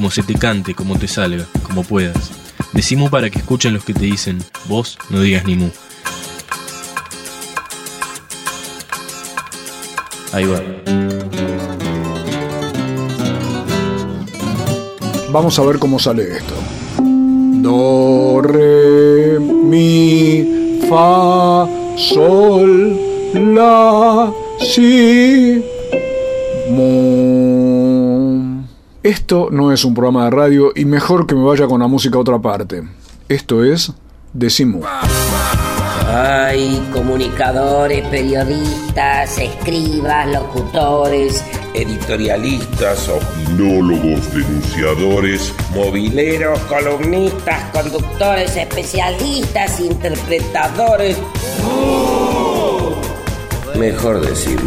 como se te cante, como te salga, como puedas. Decimos para que escuchen los que te dicen, vos no digas ni mu. Ahí va. Vamos a ver cómo sale esto. Do, re, mi, fa, sol, la, si, Esto no es un programa de radio y mejor que me vaya con la música a otra parte. Esto es Decimu. Hay comunicadores, periodistas, escribas, locutores, editorialistas, opinólogos, denunciadores, mobileros, columnistas, conductores, especialistas, interpretadores. mejor decir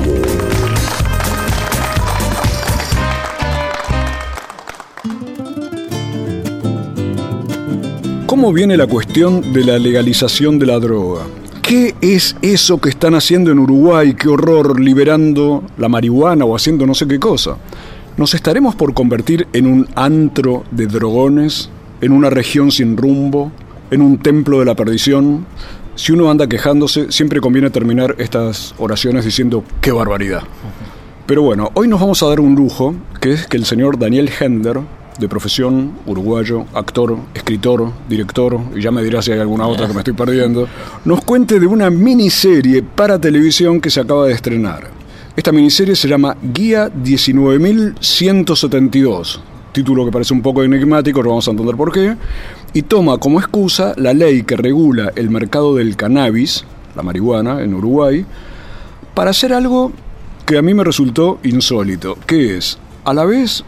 ¿Cómo viene la cuestión de la legalización de la droga? ¿Qué es eso que están haciendo en Uruguay? ¡Qué horror! Liberando la marihuana o haciendo no sé qué cosa. ¿Nos estaremos por convertir en un antro de drogones? ¿En una región sin rumbo? ¿En un templo de la perdición? Si uno anda quejándose, siempre conviene terminar estas oraciones diciendo ¡qué barbaridad! Pero bueno, hoy nos vamos a dar un lujo, que es que el señor Daniel Hender, de profesión, uruguayo, actor, escritor, director, y ya me dirá si hay alguna otra que me estoy perdiendo, nos cuente de una miniserie para televisión que se acaba de estrenar. Esta miniserie se llama Guía 19172, título que parece un poco enigmático, pero vamos a entender por qué, y toma como excusa la ley que regula el mercado del cannabis, la marihuana, en Uruguay, para hacer algo que a mí me resultó insólito, que es, a la vez,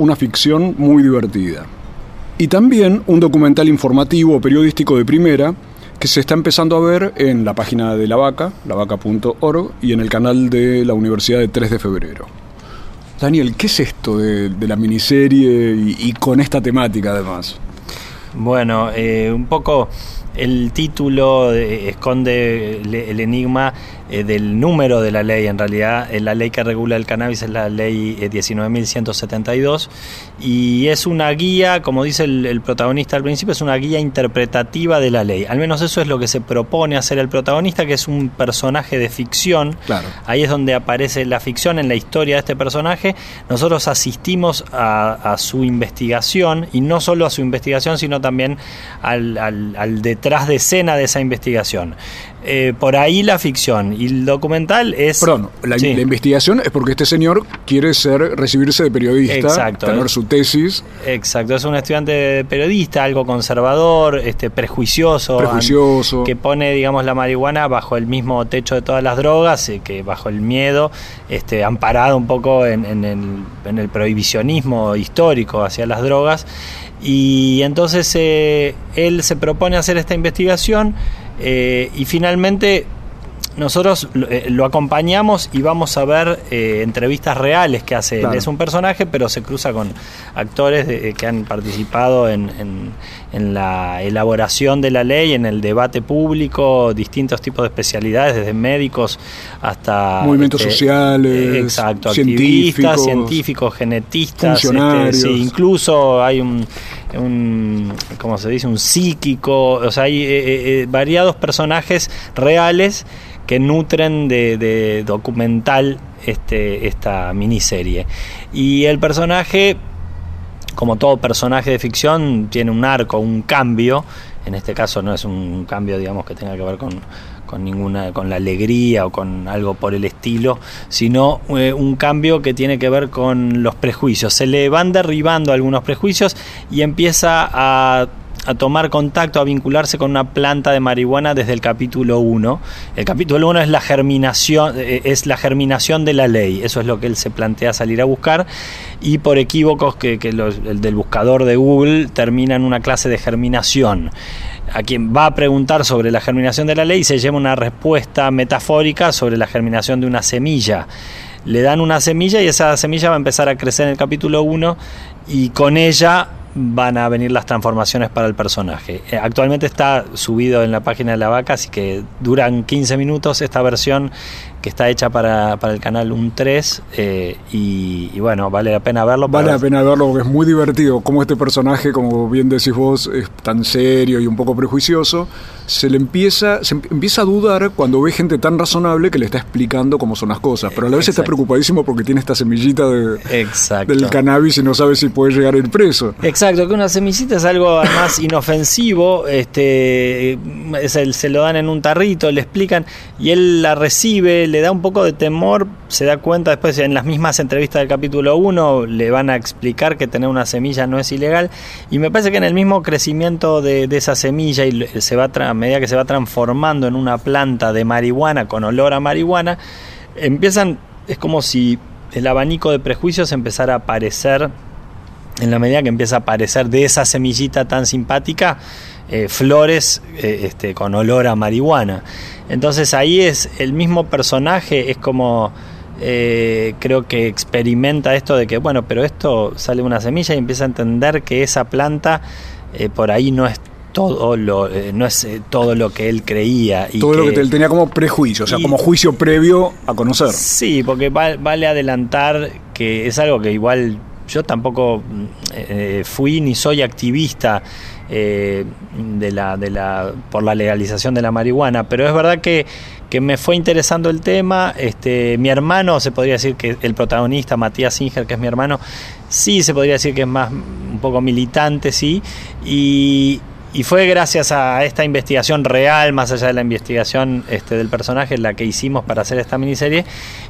una ficción muy divertida. Y también un documental informativo periodístico de primera que se está empezando a ver en la página de La Vaca, lavaca.org, y en el canal de la Universidad de 3 de Febrero. Daniel, ¿qué es esto de, la miniserie y, con esta temática además? Bueno, eh, un poco el título esconde el enigma eh, del número de la ley. En realidad, eh, la ley que regula el cannabis es la ley 19.172 y es una guía, como dice el, el, protagonista al principio, es una guía interpretativa de la ley. Al menos eso es lo que se propone hacer el protagonista, que es un personaje de ficción. Claro. Ahí es donde aparece la ficción en la historia de este personaje. Nosotros asistimos a, a su investigación y no solo a su investigación, sino también al, al, al detrás de escena de esa investigación. Eh, por ahí la ficción y el documental es... Perdón, la, sí. la, investigación es porque este señor quiere ser recibirse de periodista, Exacto. tener su tesis. Exacto, es un estudiante de periodista, algo conservador, este prejuicioso, prejuicioso. que pone, digamos, la marihuana bajo el mismo techo de todas las drogas, eh, que bajo el miedo, este, amparado un poco en, en, el, en el prohibicionismo histórico hacia las drogas. Y entonces eh, él se propone hacer esta investigación eh, y finalmente nosotros eh, lo acompañamos y vamos a ver eh, entrevistas reales que hace Claro. él. Es un personaje, pero se cruza con actores de- que han participado en, en- en la elaboración de la ley, en el debate público, distintos tipos de especialidades, desde médicos hasta... Movimientos este, sociales, eh, Exacto, científicos, activistas, científicos, genetistas, funcionarios. este, sí, incluso hay un, un ¿cómo se dice? Un psíquico, o sea, hay eh, eh, variados personajes reales que nutren de, de documental este, esta miniserie. Y el personaje, como todo personaje de ficción, tiene un arco, un cambio. En este caso no es un cambio, digamos, que tenga que ver con, con ninguna, con la alegría o con algo por el estilo, sino eh, un cambio que tiene que ver con los prejuicios. Se le van derribando algunos prejuicios y empieza a a tomar contacto, a vincularse con una planta de marihuana desde el capítulo 1. El capítulo 1 es la germinación, eh, es la germinación de la ley, eso es lo que él se plantea salir a buscar, y por equívocos que, el del buscador de Google termina en una clase de germinación. A quien va a preguntar sobre la germinación de la ley se lleva una respuesta metafórica sobre la germinación de una semilla le dan una semilla y esa semilla va a empezar a crecer en el capítulo 1 y con ella van a venir las transformaciones para el personaje. Eh, Actualmente está subido en la página de la vaca, así que duran 15 minutos esta versión que está hecha para, para el canal un 3 eh, y, y bueno, vale la pena verlo. Vale la pena verlo porque es muy divertido. Como este personaje, como bien decís vos, es tan serio y un poco prejuicioso, se le empieza, se em- empieza a dudar cuando ve gente tan razonable que le está explicando cómo son las cosas. Pero a la vez está preocupadísimo porque tiene esta semillita de, Exacto. del cannabis y no sabe si puede llegar a ir preso. Exacto, que una semillita es algo además inofensivo, este, se lo dan en un tarrito, le explican y él la recibe, le da un poco de temor, se da cuenta después en las mismas entrevistas del capítulo 1 le van a explicar que tener una semilla no es ilegal y me parece que en el mismo crecimiento de, de esa semilla y se va a medida que se va transformando en una planta de marihuana con olor a marihuana, empiezan, es como si el abanico de prejuicios empezara a aparecer en la medida que empieza a aparecer de esa semillita tan simpática eh, flores eh, este, con olor a marihuana. Entonces ahí es el mismo personaje, es como eh, creo que experimenta esto de que, bueno, pero esto sale de una semilla y empieza a entender que esa planta por ahí no es todo lo, eh, no es eh, todo lo que él creía. Y Todo lo que él tenía como prejuicio, o sea, y- como juicio previo a conocer. Sí, porque va- vale adelantar que es algo que igual yo tampoco mm, eh, fui ni soy activista eh, de la, de la, por la legalización de la marihuana, pero es verdad que, que me fue interesando el tema. Este, mi hermano, se podría decir que el protagonista, Matías Singer, que es mi hermano, sí se podría decir que es más un poco militante, sí, y, y fue gracias a esta investigación real, más allá de la investigación este, del personaje, la que hicimos para hacer esta miniserie,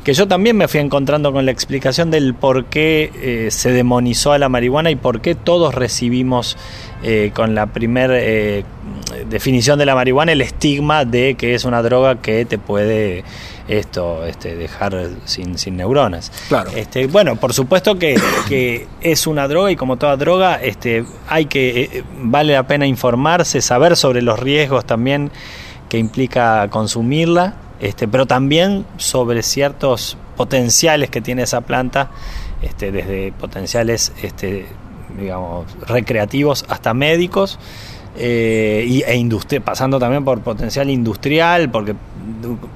que yo también me fui encontrando con la explicación del por qué eh, se demonizó a la marihuana y por qué todos recibimos eh, con la primera definición de la marihuana el estigma de que es una droga que te puede esto este, dejar sin, sin neuronas. Claro. Este, bueno, por supuesto que, que es una droga y como toda droga, este, hay que eh, vale la pena informarse, saber sobre los riesgos también que implica consumirla, este, pero también sobre ciertos potenciales que tiene esa planta, este, desde potenciales este, digamos, recreativos hasta médicos. Eh, y, e pasando también por potencial industrial, porque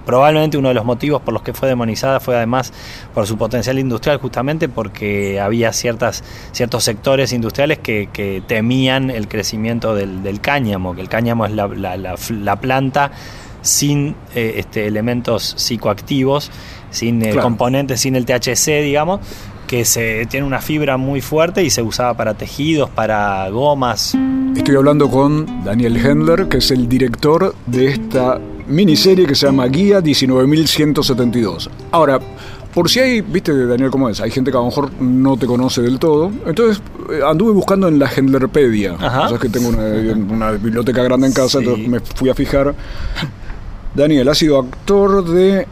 probablemente uno de los motivos por los que fue demonizada fue además por su potencial industrial, justamente porque había ciertas, ciertos sectores industriales que, que temían el crecimiento del, del cáñamo, que el cáñamo es la, la- la- la planta sin eh, este, elementos psicoactivos, sin eh, Claro. componentes, sin el THC, digamos, que se tiene una fibra muy fuerte y se usaba para tejidos, para gomas. Estoy hablando con Daniel Hendler, que es el director de esta miniserie que se llama Guía 19172. Ahora, por si hay, viste Daniel cómo es, hay gente que a lo mejor no te conoce del todo, entonces eh, anduve buscando en la Hendlerpedia. Ajá. O sea, que tengo una, una biblioteca grande en casa, Sí. entonces me fui a fijar. Daniel ha sido actor de,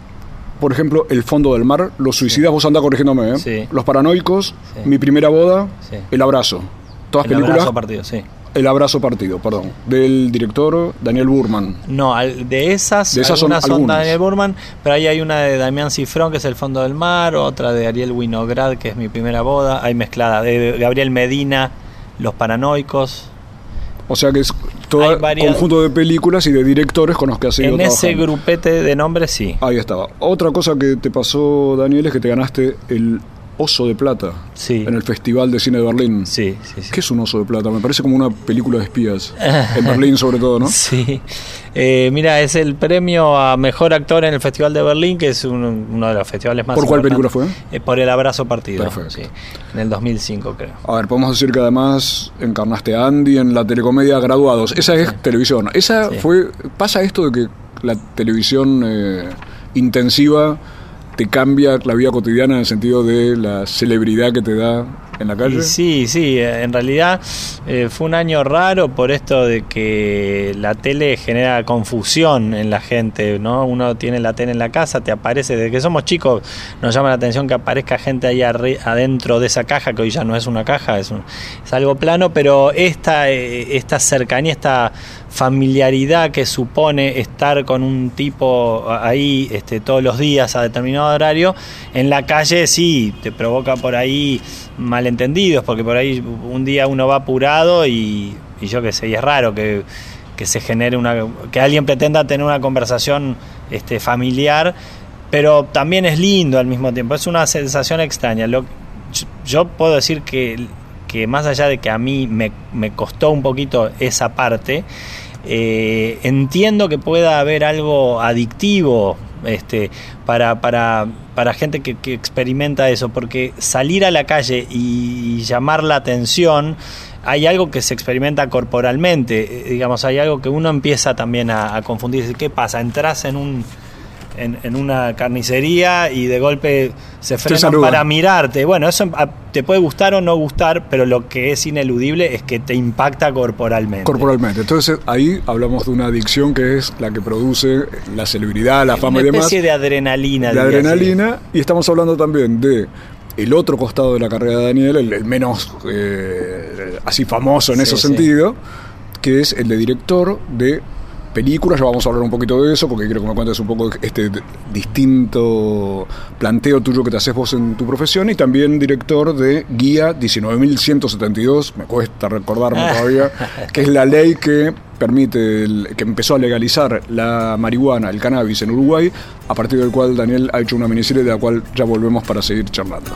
por ejemplo, El Fondo del Mar, Los Suicidas, vos andás corrigiéndome, ¿eh? Sí. Los Paranoicos, Sí. Mi Primera Boda, Sí. El Abrazo. Todas El películas. abrazo partido, sí. El abrazo partido, perdón. Del director Daniel Burman. No, al- de esas, De esas son algunas son, algunas. Daniel Burman, pero ahí hay una de Damián Cifrón, que es El Fondo del Mar, otra de Ariel Winograd, que es Mi Primera Boda, hay mezclada de Gabriel Medina, Los Paranoicos. O sea que es todo varias- conjunto de películas y de directores con los que has ido En ese grupete de nombres, sí. Ahí estaba. Otra cosa que te pasó, Daniel, es que te ganaste el Oso de Plata Sí. en el Festival de Cine de Berlín. Sí, sí, sí. ¿Qué es un oso de plata? Me parece como una película de espías. en Berlín, sobre todo, ¿no? Sí, Eh, mira, es el premio a mejor actor en el Festival de Berlín, que es un- uno de los festivales más ¿Por cuál película fue? Eh, por El Abrazo Partido. Perfecto. sí, en el 2005, creo. A ver, podemos decir que además encarnaste a Andy en la telecomedia Graduados. Esa es televisión. Esa Sí. fue. Pasa esto de que la televisión eh, intensiva te cambia la vida cotidiana en el sentido de la celebridad que te da en la calle. sí, sí, en realidad eh, fue un año raro por esto de que la tele genera confusión en la gente, ¿no? Uno tiene la tele en la casa, te aparece, desde que somos chicos nos llama la atención que aparezca gente ahí adentro de esa caja, que hoy ya no es una caja, es, es algo plano, pero esta, eh, esta cercanía, esta familiaridad que supone estar con un tipo ahí este, todos los días a determinado horario, en la calle sí, te provoca por ahí malentendidos, porque por ahí un día uno va apurado y, yo qué sé, y es raro que, se genere una, que alguien pretenda tener una conversación este, familiar, pero también es lindo al mismo tiempo, es una sensación extraña. Lo, yo puedo decir que que más allá de que a mí me, me costó un poquito esa parte, eh, entiendo que pueda haber algo adictivo este, para, para, para gente que, experimenta eso, porque salir a la calle y llamar la atención, hay algo que se experimenta corporalmente, eh, digamos, hay algo que uno empieza también a, a confundirse. ¿Qué pasa? Entras en un en, una carnicería y de golpe se frenan para mirarte. Bueno, eso ah, te puede gustar o no gustar, pero lo que es ineludible es que te impacta corporalmente. Corporalmente. Entonces ahí hablamos de una adicción que es la que produce la celebridad, la fama y demás. Una especie de adrenalina. De adrenalina. Y estamos hablando también de el otro costado de la carrera de Daniel, el, menos eh, así famoso en ese sentido, que es el de director de películas, ya vamos a hablar un poquito de eso, porque quiero que me cuentes un poco este distinto planteo tuyo que te haces vos en tu profesión, y también director de Guía 19.172, me cuesta recordarme todavía, que es la ley que permite, que empezó a legalizar la marihuana, el cannabis en Uruguay, a partir del cual Daniel ha hecho una miniserie de la cual ya volvemos para seguir charlando.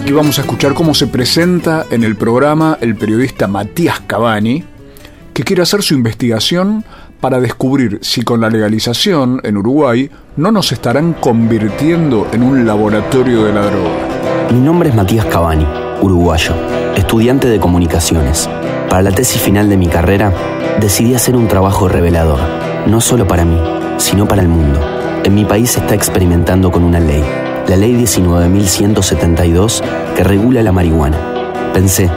Aquí vamos a escuchar cómo se presenta en el programa el periodista Matías Cavani, que quiere hacer su investigación para descubrir si con la legalización en Uruguay no nos estarán convirtiendo en un laboratorio de la droga. Mi nombre es Matías Cavani, uruguayo, estudiante de comunicaciones. Para la tesis final de mi carrera, decidí hacer un trabajo revelador, no solo para mí, sino para el mundo. En mi país se está experimentando con una ley la ley 19.172 que regula la marihuana. Pensé,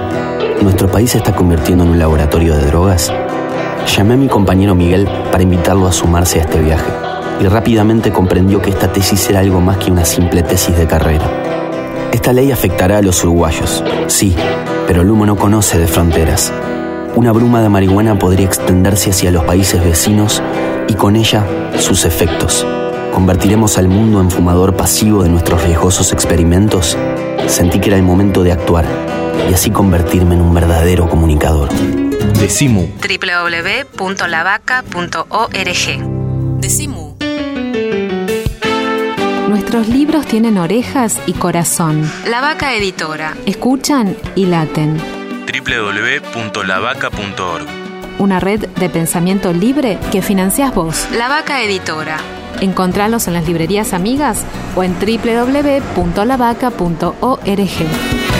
¿nuestro país se está convirtiendo en un laboratorio de drogas? Llamé a mi compañero Miguel para invitarlo a sumarse a este viaje y rápidamente comprendió que esta tesis era algo más que una simple tesis de carrera. Esta ley afectará a los uruguayos, sí, pero el humo no conoce de fronteras. Una bruma de marihuana podría extenderse hacia los países vecinos y con ella sus efectos. ¿Convertiremos al mundo en fumador pasivo de nuestros riesgosos experimentos? Sentí que era el momento de actuar y así convertirme en un verdadero comunicador. Decimu. www.lavaca.org. Decimu. Nuestros libros tienen orejas y corazón. La Vaca Editora. Escuchan y laten. www.lavaca.org. Una red de pensamiento libre que financias vos. La Vaca Editora. Encontralos en las librerías amigas o en www.lavaca.org.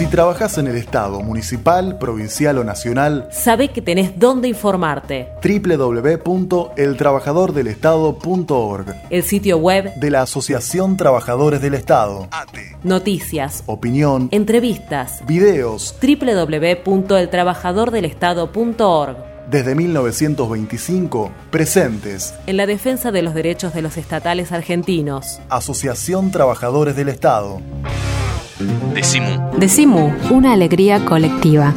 Si trabajas en el Estado, municipal, provincial o nacional, sabe que tenés dónde informarte. www.eltrabajadordelestado.org El sitio web de la Asociación Trabajadores del Estado. Noticias, opinión, entrevistas, videos. www.eltrabajadordelestado.org desde 1925, presentes en la defensa de los derechos de los estatales argentinos. Asociación Trabajadores del Estado. Decimu. Decimu, una alegría colectiva.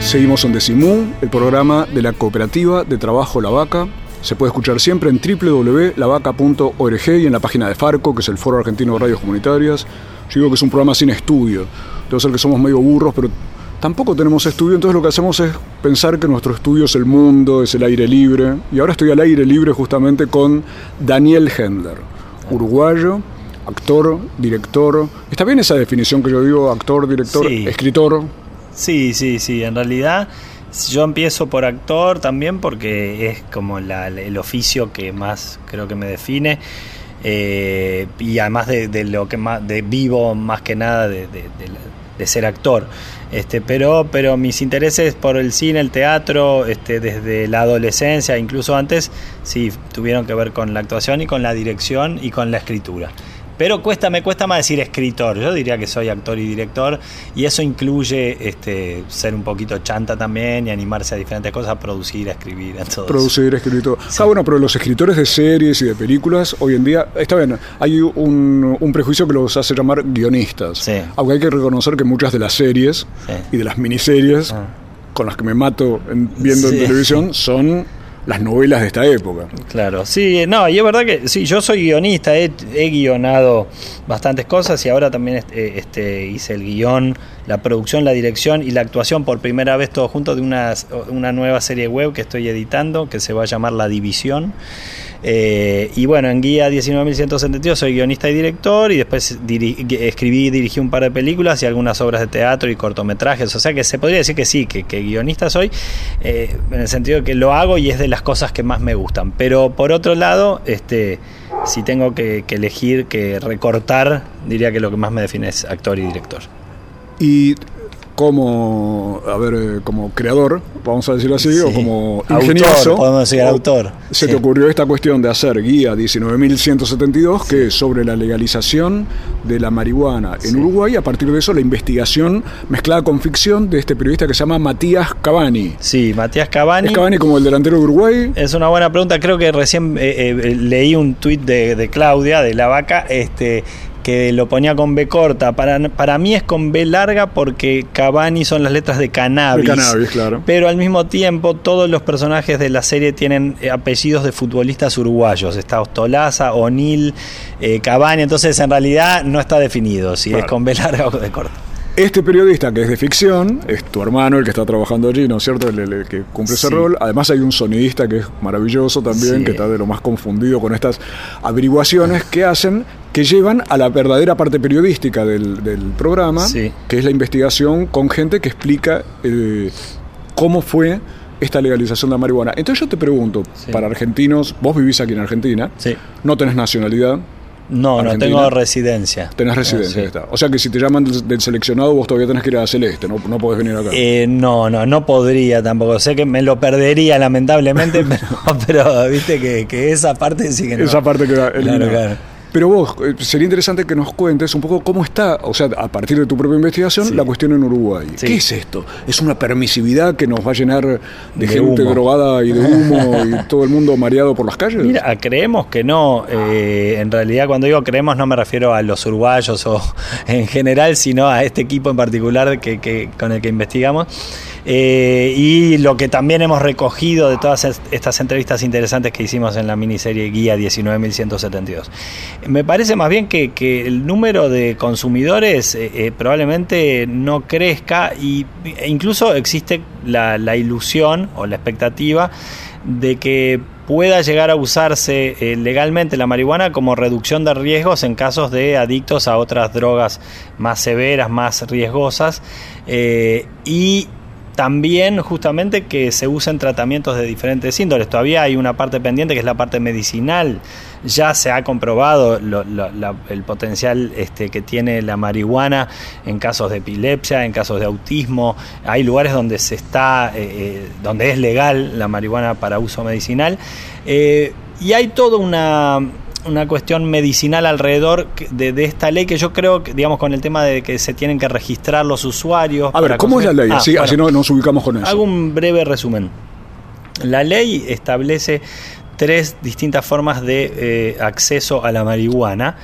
Seguimos en Decimú, el programa de la cooperativa de trabajo La Vaca. Se puede escuchar siempre en www.lavaca.org y en la página de Farco, que es el Foro Argentino de Radios Comunitarias. Yo digo que es un programa sin estudio Debe ser que somos medio burros, pero tampoco tenemos estudio, entonces lo que hacemos es pensar que nuestro estudio es el mundo, es el aire libre. Y ahora estoy al aire libre justamente con Daniel Hendler, uruguayo, actor, director. ¿Está bien esa definición que yo digo, actor, director, escritor? Sí, sí, sí, en realidad yo empiezo por actor también porque es como el oficio que más creo que me define. Eh, y además de, lo que más de vivo más que nada de, de ser actor. Este, pero, pero mis intereses por el cine, el teatro, este, desde la adolescencia, incluso antes, sí tuvieron que ver con la actuación y con la dirección y con la escritura. Pero cuesta, me cuesta más decir escritor. Yo diría que soy actor y director. Y eso incluye este, ser un poquito chanta también y animarse a diferentes cosas, producir, escribir, todo Producir, escribir todo. Ah, bueno, pero los escritores de series y de películas, hoy en día, está bien, hay un, un prejuicio que los hace llamar guionistas. Sí. Aunque hay que reconocer que muchas de las series Sí. y de las miniseries Ah. con las que me mato en- viendo Sí. en televisión son las novelas de esta época. Claro, sí, no, y es verdad que sí, yo soy guionista, he, guionado bastantes cosas y ahora también este, este, hice el guion, la producción, la dirección y la actuación por primera vez todo junto de una, una nueva serie web que estoy editando que se va a llamar La División. Eh, y bueno, en Guía 19.172 soy guionista y director y después escribí y dirigí un par de películas y algunas obras de teatro y cortometrajes. O sea que se podría decir que sí, que, que guionista soy, eh, en el sentido de que lo hago y es de las cosas que más me gustan. Pero por otro lado, este, si tengo que, que elegir, que recortar, diría que lo que más me define es actor y director. Y como, a ver, eh, como creador, vamos a decirlo así, o Sí. como Autor, ingenioso, podemos decir o- autor. se Sí. te ocurrió esta cuestión de hacer guía 19.172, que es sobre la legalización de la marihuana en Uruguay, a partir de eso la investigación mezclada con ficción de este periodista que se llama Matías Cavani. Sí, Matías Cavani. ¿Es Cavani como el delantero de Uruguay? Es una buena pregunta. Creo que recién eh, eh, leí un tuit de, de Claudia, de La Vaca, este, que lo ponía con B corta. Para, para mí es con B larga porque Cavani son las letras de cannabis. De cannabis, claro. Pero al mismo tiempo todos los personajes de la serie tienen eh, apellidos de futbolistas uruguayos. Está Ostolaza, O'Neill, eh, Cavani. Entonces en realidad no está definido si es con B larga o de corta. Este periodista que es de ficción, es tu hermano el que está trabajando allí, ¿no es cierto? El, el- el que cumple ese rol. Además hay un sonidista que es maravilloso también, Sí. que está de lo más confundido con estas averiguaciones que hacen, que llevan a la verdadera parte periodística del, del programa, Sí. que es la investigación con gente que explica eh, cómo fue esta legalización de la marihuana. Entonces yo te pregunto, Sí. para argentinos, vos vivís aquí en Argentina, Sí. no tenés nacionalidad, No, no tengo residencia. tenés residencia, Sí. ahí está. O sea que si te llaman del, del seleccionado, vos todavía tenés que ir a Celeste, no, no podés venir acá. Eh, no, no, no podría tampoco. Sé que me lo perdería lamentablemente, pero, pero viste que, que esa parte sí que no. Esa parte queda eliminada. claro. Pero vos, eh, sería interesante que nos cuentes un poco cómo está, o sea, a partir de tu propia investigación, Sí. la cuestión en Uruguay. Sí. ¿Qué es esto? ¿Es una permisividad que nos va a llenar de, De gente humo. drogada y de humo y todo el mundo mareado por las calles? Mira, creemos que no. eh, en realidad, cuando digo creemos, no me refiero a los uruguayos o en general, sino a este equipo en particular que, que- con el que investigamos. Eh, y lo que también hemos recogido de todas est- estas entrevistas interesantes que hicimos en la miniserie Guía 19.172. Me parece más bien que, el número de consumidores eh, eh, probablemente no crezca y, e incluso existe la, ilusión o la expectativa de que pueda llegar a usarse legalmente la marihuana como reducción de riesgos en casos de adictos a otras drogas más severas, más riesgosas y también justamente que se usen tratamientos de diferentes índoles. Todavía hay una parte pendiente que es la parte medicinal. Ya se ha comprobado el potencial este, que tiene la marihuana en casos de epilepsia, en casos de autismo. Hay lugares donde se está, eh, eh, donde es legal la marihuana para uso medicinal. Eh, y hay toda una una cuestión medicinal alrededor de, de esta ley que yo creo que, digamos, con el tema de que se tienen que registrar los usuarios. a ver, ¿cómo es la ley? Ah, así, bueno. así no nos ubicamos con eso. Hago un breve resumen. La ley establece tres distintas formas de eh, acceso a la marihuana.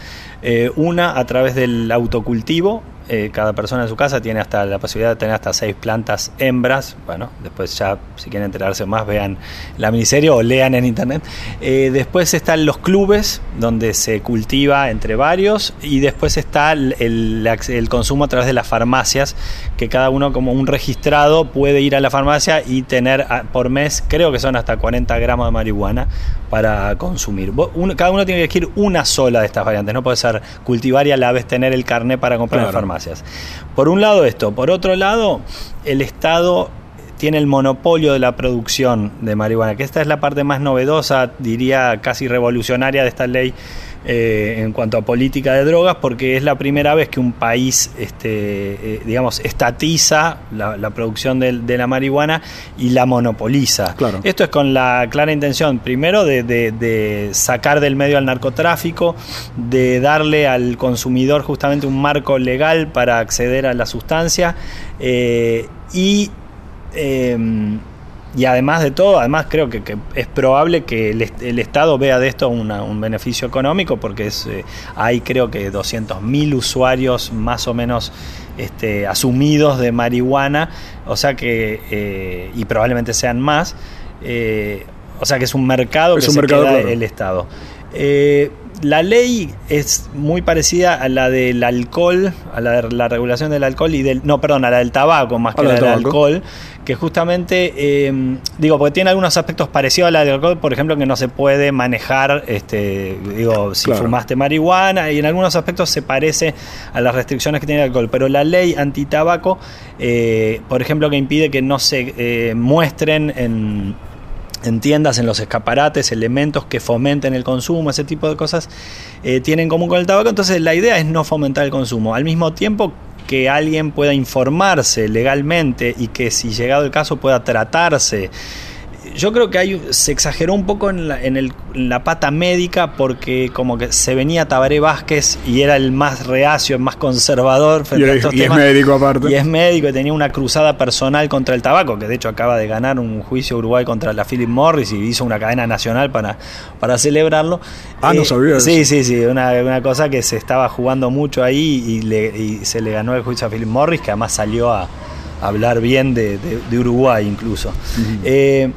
Eh, una a través del autocultivo. Eh, cada persona en su casa tiene hasta la posibilidad de tener hasta seis plantas hembras. Bueno, después ya, si quieren enterarse más, vean la miniserie o lean en internet. Eh, después están los clubes, donde se cultiva entre varios. Y después está el, el acc- el consumo a través de las farmacias, que cada uno como un registrado puede ir a la farmacia y tener ah, por mes, creo que son hasta 40 gramos de marihuana para consumir. Uno- cada uno tiene que elegir una sola de estas variantes, no puede ser cultivar y a la vez tener el carnet para comprar en Claro. Por un lado esto, por otro lado, el Estado tiene el monopolio de la producción de marihuana, que esta es la parte más novedosa, diría casi revolucionaria de esta ley eh, en cuanto a política de drogas, porque es la primera vez que un país, este, eh, digamos, estatiza la, la producción de, de la marihuana y la monopoliza. Claro. Esto es con la clara intención, primero, de, de- de sacar del medio al narcotráfico, de darle al consumidor justamente un marco legal para acceder a la sustancia eh, y eh, y además de todo, además creo que, que es probable que el, est- el Estado vea de esto una- un beneficio económico porque es, eh, hay creo que 200.000 usuarios más o menos este, asumidos de marihuana, o sea que, eh, y probablemente sean más, eh, o sea que es un mercado Es que un se mercado, queda claro. el Estado. La ley es muy parecida a la del alcohol, a la de la regulación del alcohol y del. No, perdón, a la del tabaco más A que la la del alcohol, que justamente, eh, digo, porque tiene algunos aspectos parecidos a la del alcohol, por ejemplo, que no se puede manejar, este, digo, si Claro. fumaste marihuana, y en algunos aspectos se parece a las restricciones que tiene el alcohol, pero la ley antitabaco, eh, por ejemplo, que impide que no se eh, muestren en en tiendas, en los escaparates, elementos que fomenten el consumo, ese tipo de cosas, eh, tienen en común con el tabaco. Entonces la idea es no fomentar el consumo. Al mismo tiempo que alguien pueda informarse legalmente y que si llegado el caso pueda tratarse. Yo creo que hay, se exageró un poco en la, en el- en la pata médica porque como que se venía Tabaré Vázquez y era el más reacio, el más conservador frente Y a es- estos y es médico aparte. Y es médico y tenía una cruzada personal contra el tabaco, que de hecho acaba de ganar un juicio Uruguay contra la Philip Morris y hizo una cadena nacional para, para celebrarlo. Eh, Ah, no sabía Sí, eso. sí, sí, una, una cosa que se estaba jugando mucho ahí y, le- y se le ganó el juicio a Philip Morris, que además salió a hablar bien de, de- de Uruguay incluso. Eh,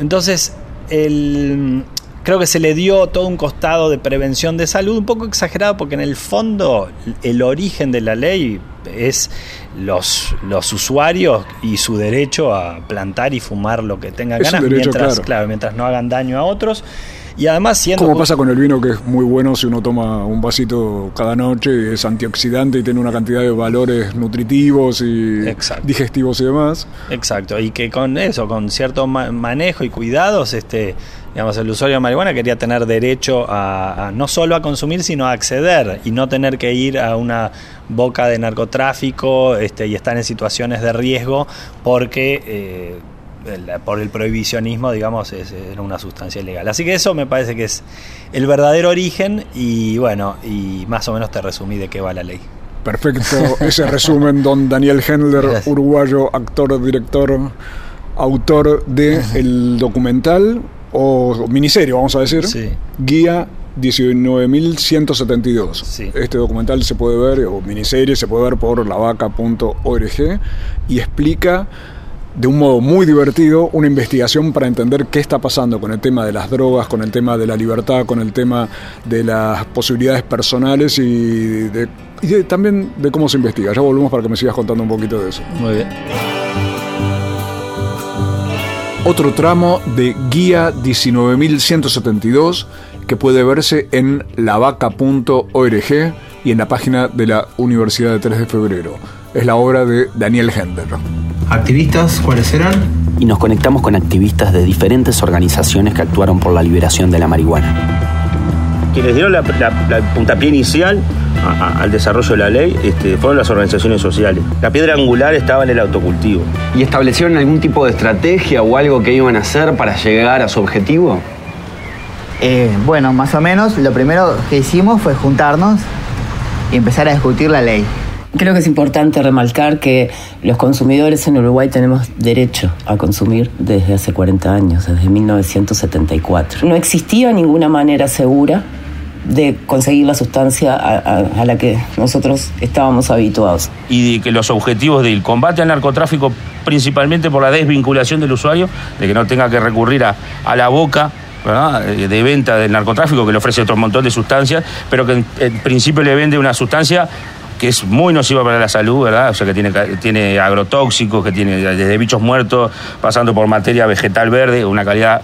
entonces, el, creo que se le dio todo un costado de prevención de salud, un poco exagerado, porque en el fondo el origen de la ley es los, los usuarios y su derecho a plantar y fumar lo que tengan Es ganas, derecho, mientras, claro. mientras no hagan daño a otros. Y además siendo... Como pasa con el vino que es muy bueno si uno toma un vasito cada noche, es antioxidante y tiene una cantidad de valores nutritivos y Exacto. digestivos y demás. Exacto, y que con eso, con cierto ma- manejo y cuidados, este, digamos, el usuario de marihuana quería tener derecho a, a no solo a consumir, sino a acceder y no tener que ir a una boca de narcotráfico este, y estar en situaciones de riesgo porque eh, por el prohibicionismo, digamos, es, era una sustancia ilegal. Así que eso me parece que es el verdadero origen y bueno, y más o menos te resumí de qué va la ley. Perfecto, ese resumen, don Daniel Hendler, Gracias. uruguayo, actor, director, autor de el documental o miniserie, vamos a decir, Sí. Guía 19.172. Sí. Este documental se puede ver, o miniserie, se puede ver por lavaca.org y explica de un modo muy divertido una investigación para entender qué está pasando con el tema de las drogas, con el tema de la libertad, con el tema de las posibilidades personales y, de- y de- también de cómo se investiga. Ya volvemos para que me sigas contando un poquito de eso. Muy bien. Otro tramo de Guía 19.172 que puede verse en lavaca.org y en la página de la Universidad de 3 de Febrero. Es la obra de Daniel Hender. ¿Activistas cuáles eran? Y nos conectamos con activistas de diferentes organizaciones que actuaron por la liberación de la marihuana. Quienes dieron la, la- la puntapié inicial a- a- al desarrollo de la ley este, fueron las organizaciones sociales. La piedra angular estaba en el autocultivo. ¿Y establecieron algún tipo de estrategia o algo que iban a hacer para llegar a su objetivo? Eh, bueno, más o menos, lo primero que hicimos fue juntarnos y empezar a discutir la ley. Creo que es importante remarcar que los consumidores en Uruguay tenemos derecho a consumir desde hace 40 años, desde 1974. No existía ninguna manera segura de conseguir la sustancia a, la que nosotros estábamos habituados. Y que los objetivos del combate al narcotráfico, principalmente por la desvinculación del usuario, de que no tenga que recurrir a, la boca. Eh, de venta del narcotráfico, que le ofrece otro montón de sustancias, pero que en principio le vende una sustancia que es muy nociva para la salud, ¿verdad? O sea, que tiene, tiene agrotóxicos, que tiene desde bichos muertos, pasando por materia vegetal verde, una calidad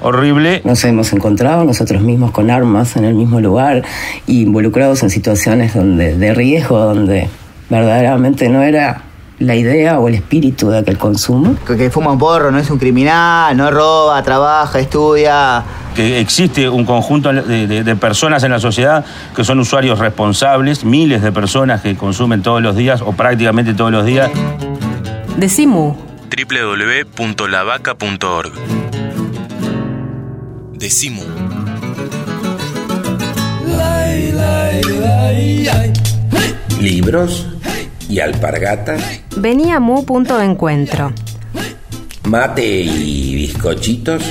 horrible. Nos hemos encontrado nosotros mismos con armas en el mismo lugar, involucrados en situaciones donde, de riesgo, donde verdaderamente no era la idea o el espíritu de aquel consumo. Que, que fuma un porro no es un criminal, no roba, trabaja, estudia. Que existe un conjunto de, de- de personas en la sociedad que son usuarios responsables, miles de personas que consumen todos los días o prácticamente todos los días. Decimu. www.lavaca.org Decimu. Libros y alpargatas, Venía Mu punto de encuentro. mate y bizcochitos,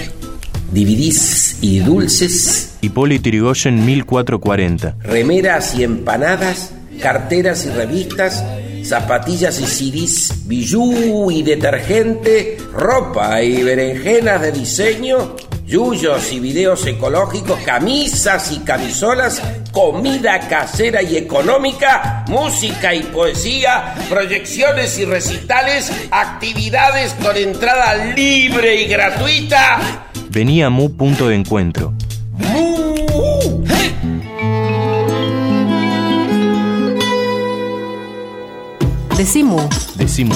DVDs y dulces, Hipólito Yrigoyen 1440. remeras y empanadas, carteras y revistas, zapatillas y CDs, bijú y detergente, ropa y berenjenas de diseño, yuyos y videos ecológicos, camisas y camisolas, comida casera y económica, música y poesía, proyecciones y recitales, actividades con entrada libre y gratuita. Venía Mu punto de encuentro. Decimu. Decimu.